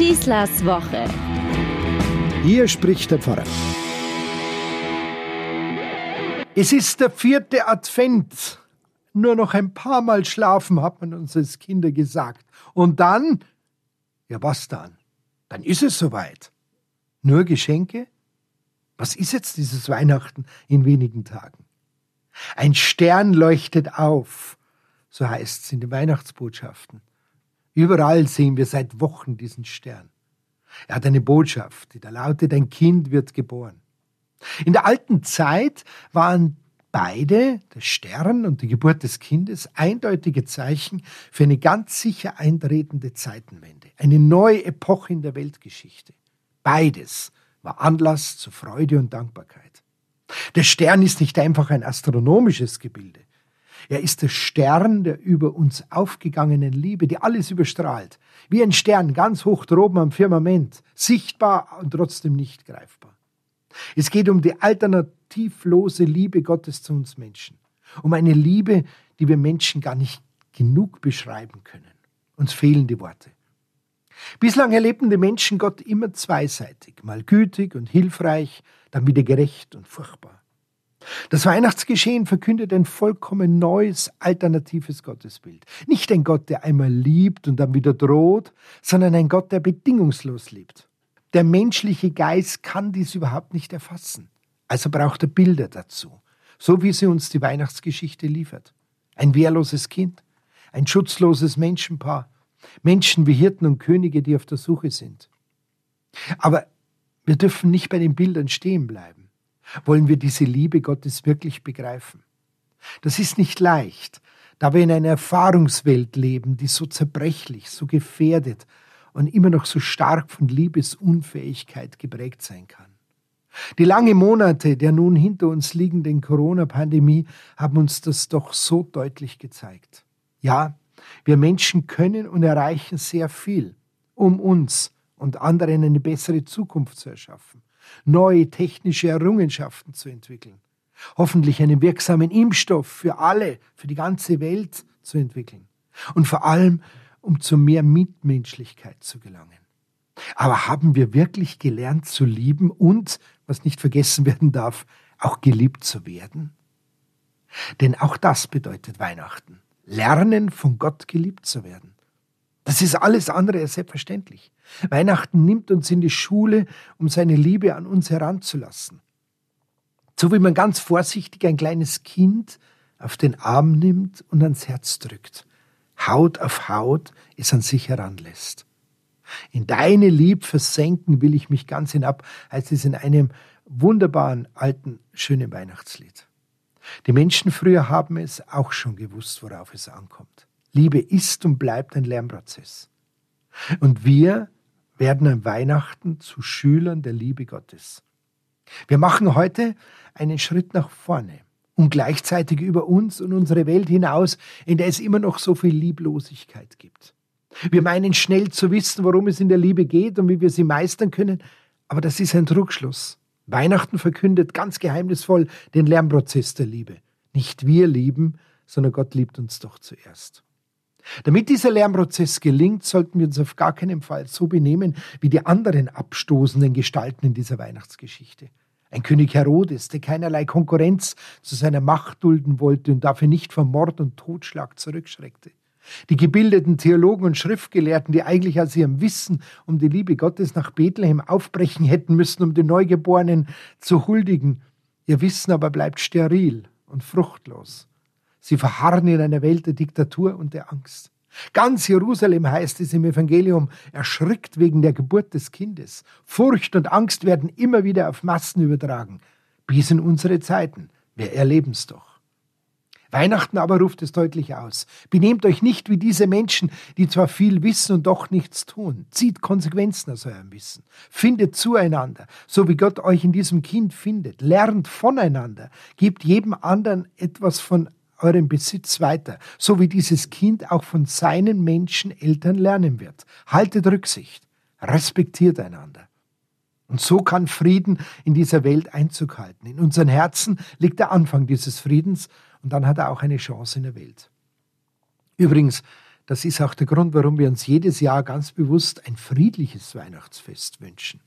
Schießlers Woche. Hier spricht der Pfarrer. Es ist der vierte Advent. Nur noch ein paar Mal schlafen, hat man uns als Kinder gesagt. Und dann? Ja, was dann? Dann ist es soweit. Nur Geschenke? Was ist jetzt dieses Weihnachten in wenigen Tagen? Ein Stern leuchtet auf, so heißt es in den Weihnachtsbotschaften. Überall sehen wir seit Wochen diesen Stern. Er hat eine Botschaft, die da lautet, ein Kind wird geboren. In der alten Zeit waren beide, der Stern und die Geburt des Kindes, eindeutige Zeichen für eine ganz sicher eintretende Zeitenwende, eine neue Epoche in der Weltgeschichte. Beides war Anlass zu Freude und Dankbarkeit. Der Stern ist nicht einfach ein astronomisches Gebilde. Er ist der Stern der über uns aufgegangenen Liebe, die alles überstrahlt. Wie ein Stern ganz hoch droben am Firmament, sichtbar und trotzdem nicht greifbar. Es geht um die alternativlose Liebe Gottes zu uns Menschen. Um eine Liebe, die wir Menschen gar nicht genug beschreiben können. Uns fehlen die Worte. Bislang erlebten die Menschen Gott immer zweiseitig, mal gütig und hilfreich, dann wieder gerecht und furchtbar. Das Weihnachtsgeschehen verkündet ein vollkommen neues, alternatives Gottesbild. Nicht ein Gott, der einmal liebt und dann wieder droht, sondern ein Gott, der bedingungslos liebt. Der menschliche Geist kann dies überhaupt nicht erfassen. Also braucht er Bilder dazu, so wie sie uns die Weihnachtsgeschichte liefert. Ein wehrloses Kind, ein schutzloses Menschenpaar, Menschen wie Hirten und Könige, die auf der Suche sind. Aber wir dürfen nicht bei den Bildern stehen bleiben. Wollen wir diese Liebe Gottes wirklich begreifen? Das ist nicht leicht, da wir in einer Erfahrungswelt leben, die so zerbrechlich, so gefährdet und immer noch so stark von Liebesunfähigkeit geprägt sein kann. Die lange Monate der nun hinter uns liegenden Corona-Pandemie haben uns das doch so deutlich gezeigt. Ja, wir Menschen können und erreichen sehr viel, um uns und anderen eine bessere Zukunft zu erschaffen, neue technische Errungenschaften zu entwickeln, hoffentlich einen wirksamen Impfstoff für alle, für die ganze Welt zu entwickeln und vor allem, um zu mehr Mitmenschlichkeit zu gelangen. Aber haben wir wirklich gelernt zu lieben und, was nicht vergessen werden darf, auch geliebt zu werden? Denn auch das bedeutet Weihnachten lernen, von Gott geliebt zu werden. Das ist alles andere als selbstverständlich. Weihnachten nimmt uns in die Schule, um seine Liebe an uns heranzulassen. So wie man ganz vorsichtig ein kleines Kind auf den Arm nimmt und ans Herz drückt, Haut auf Haut es an sich heranlässt. In deine Lieb versenken will ich mich ganz hinab, heißt es in einem wunderbaren alten, schönen Weihnachtslied. Die Menschen früher haben es auch schon gewusst, worauf es ankommt. Liebe ist und bleibt ein Lernprozess. Und wir werden an Weihnachten zu Schülern der Liebe Gottes. Wir machen heute einen Schritt nach vorne und gleichzeitig über uns und unsere Welt hinaus, in der es immer noch so viel Lieblosigkeit gibt. Wir meinen schnell zu wissen, worum es in der Liebe geht und wie wir sie meistern können, aber das ist ein Trugschluss. Weihnachten verkündet ganz geheimnisvoll den Lernprozess der Liebe. Nicht wir lieben, sondern Gott liebt uns doch zuerst. Damit dieser Lernprozess gelingt, sollten wir uns auf gar keinen Fall so benehmen wie die anderen abstoßenden Gestalten in dieser Weihnachtsgeschichte. Ein König Herodes, der keinerlei Konkurrenz zu seiner Macht dulden wollte und dafür nicht vor Mord und Totschlag zurückschreckte. Die gebildeten Theologen und Schriftgelehrten, die eigentlich aus ihrem Wissen um die Liebe Gottes nach Bethlehem aufbrechen hätten müssen, um den Neugeborenen zu huldigen, ihr Wissen aber bleibt steril und fruchtlos. Sie verharren in einer Welt der Diktatur und der Angst. Ganz Jerusalem heißt es im Evangelium, erschrickt wegen der Geburt des Kindes. Furcht und Angst werden immer wieder auf Massen übertragen. Bis in unsere Zeiten. Wir erleben's doch. Weihnachten aber ruft es deutlich aus. Benehmt euch nicht wie diese Menschen, die zwar viel wissen und doch nichts tun. Zieht Konsequenzen aus eurem Wissen. Findet zueinander, so wie Gott euch in diesem Kind findet. Lernt voneinander. Gebt jedem anderen etwas von eurem Besitz weiter, so wie dieses Kind auch von seinen Menschen Eltern lernen wird. Haltet Rücksicht. Respektiert einander. Und so kann Frieden in dieser Welt Einzug halten. In unseren Herzen liegt der Anfang dieses Friedens und dann hat er auch eine Chance in der Welt. Übrigens, das ist auch der Grund, warum wir uns jedes Jahr ganz bewusst ein friedliches Weihnachtsfest wünschen.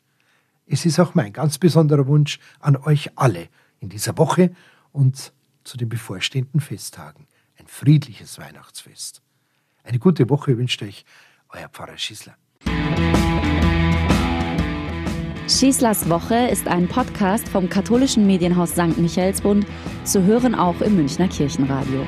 Es ist auch mein ganz besonderer Wunsch an euch alle in dieser Woche und zu den bevorstehenden Festtagen. Ein friedliches Weihnachtsfest. Eine gute Woche wünscht euch euer Pfarrer Schießler. Schießlers Woche ist ein Podcast vom katholischen Medienhaus St. Michaelsbund, zu hören auch im Münchner Kirchenradio.